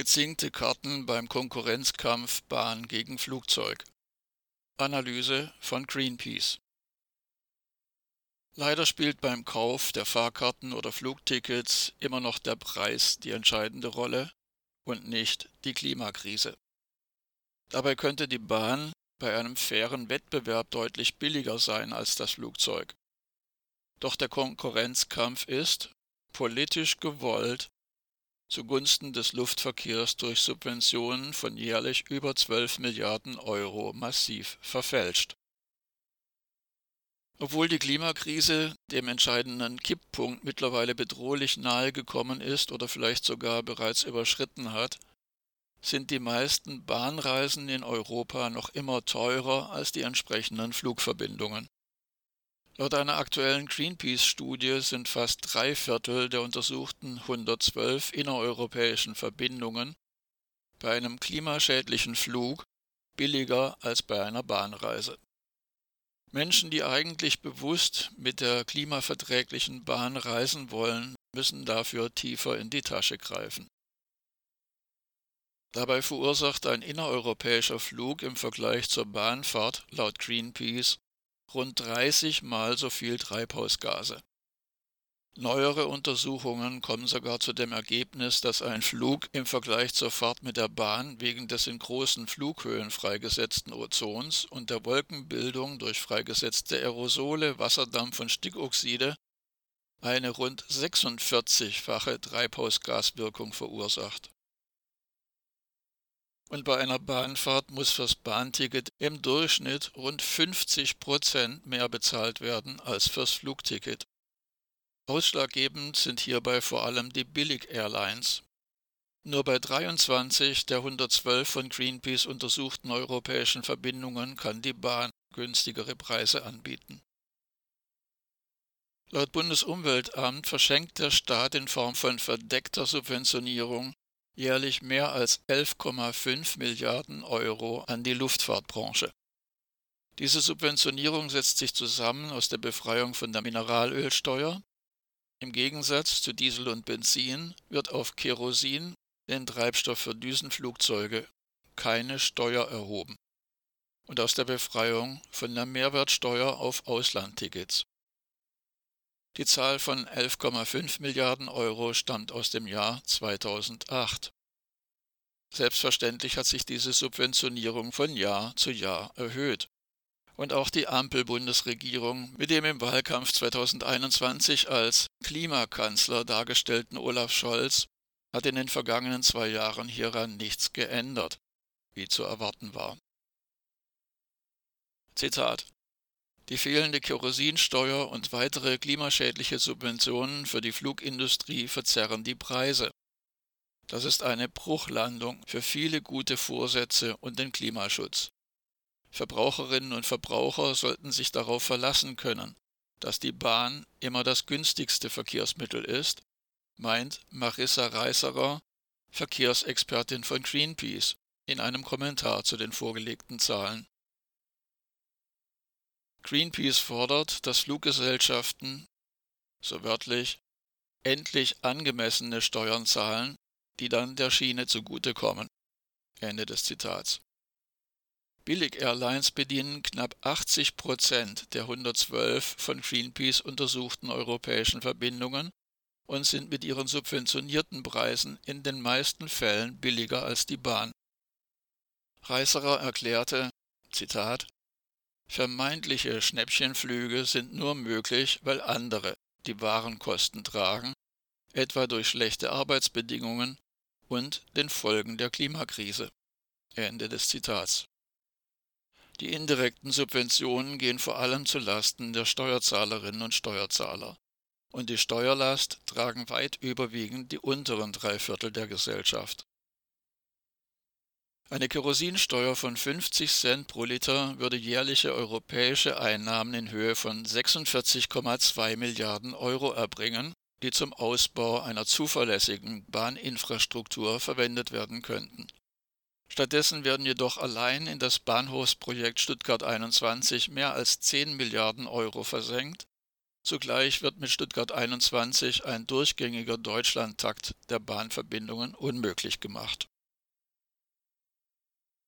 Gezinkte Karten beim Konkurrenzkampf Bahn gegen Flugzeug. Analyse von Greenpeace. Leider spielt beim Kauf der Fahrkarten oder Flugtickets immer noch der Preis die entscheidende Rolle und nicht die Klimakrise. Dabei könnte die Bahn bei einem fairen Wettbewerb deutlich billiger sein als das Flugzeug. Doch der Konkurrenzkampf ist, politisch gewollt, zugunsten des Luftverkehrs durch Subventionen von jährlich über 12 Milliarden Euro massiv verfälscht. Obwohl die Klimakrise dem entscheidenden Kipppunkt mittlerweile bedrohlich nahe gekommen ist oder vielleicht sogar bereits überschritten hat, sind die meisten Bahnreisen in Europa noch immer teurer als die entsprechenden Flugverbindungen. Laut einer aktuellen Greenpeace-Studie sind fast drei Viertel der untersuchten 112 innereuropäischen Verbindungen bei einem klimaschädlichen Flug billiger als bei einer Bahnreise. Menschen, die eigentlich bewusst mit der klimaverträglichen Bahn reisen wollen, müssen dafür tiefer in die Tasche greifen. Dabei verursacht ein innereuropäischer Flug im Vergleich zur Bahnfahrt laut Greenpeace rund 30 Mal so viel Treibhausgase. Neuere Untersuchungen kommen sogar zu dem Ergebnis, dass ein Flug im Vergleich zur Fahrt mit der Bahn wegen des in großen Flughöhen freigesetzten Ozons und der Wolkenbildung durch freigesetzte Aerosole, Wasserdampf und Stickoxide eine rund 46-fache Treibhausgaswirkung verursacht. Und bei einer Bahnfahrt muss fürs Bahnticket im Durchschnitt rund 50 Prozent mehr bezahlt werden als fürs Flugticket. Ausschlaggebend sind hierbei vor allem die Billig-Airlines. Nur bei 23 der 112 von Greenpeace untersuchten europäischen Verbindungen kann die Bahn günstigere Preise anbieten. Laut Bundesumweltamt verschenkt der Staat in Form von verdeckter Subventionierung jährlich mehr als 11,5 Milliarden Euro an die Luftfahrtbranche. Diese Subventionierung setzt sich zusammen aus der Befreiung von der Mineralölsteuer. Im Gegensatz zu Diesel und Benzin wird auf Kerosin, den Treibstoff für Düsenflugzeuge, keine Steuer erhoben. Und aus der Befreiung von der Mehrwertsteuer auf Auslandtickets. Die Zahl von 11,5 Milliarden Euro stammt aus dem Jahr 2008. Selbstverständlich hat sich diese Subventionierung von Jahr zu Jahr erhöht. Und auch die Ampel-Bundesregierung mit dem im Wahlkampf 2021 als Klimakanzler dargestellten Olaf Scholz hat in den vergangenen zwei Jahren hieran nichts geändert, wie zu erwarten war. Zitat die fehlende Kerosinsteuer und weitere klimaschädliche Subventionen für die Flugindustrie verzerren die Preise. Das ist eine Bruchlandung für viele gute Vorsätze und den Klimaschutz. Verbraucherinnen und Verbraucher sollten sich darauf verlassen können, dass die Bahn immer das günstigste Verkehrsmittel ist, meint Marissa Reißerer, Verkehrsexpertin von Greenpeace, in einem Kommentar zu den vorgelegten Zahlen. Greenpeace fordert, dass Fluggesellschaften, so wörtlich, endlich angemessene Steuern zahlen, die dann der Schiene zugutekommen. Ende des Zitats. Billig-Airlines bedienen knapp 80 Prozent der 112 von Greenpeace untersuchten europäischen Verbindungen und sind mit ihren subventionierten Preisen in den meisten Fällen billiger als die Bahn. Reißerer erklärte, Zitat, Vermeintliche Schnäppchenflüge sind nur möglich, weil andere die wahren Kosten tragen, etwa durch schlechte Arbeitsbedingungen und den Folgen der Klimakrise. Ende des Zitats. Die indirekten Subventionen gehen vor allem zu Lasten der Steuerzahlerinnen und Steuerzahler. Und die Steuerlast tragen weit überwiegend die unteren drei Viertel der Gesellschaft. Eine Kerosinsteuer von 50 Cent pro Liter würde jährliche europäische Einnahmen in Höhe von 46,2 Milliarden Euro erbringen, die zum Ausbau einer zuverlässigen Bahninfrastruktur verwendet werden könnten. Stattdessen werden jedoch allein in das Bahnhofsprojekt Stuttgart 21 mehr als 10 Milliarden Euro versenkt, Zugleich wird mit Stuttgart 21 ein durchgängiger Deutschlandtakt der Bahnverbindungen unmöglich gemacht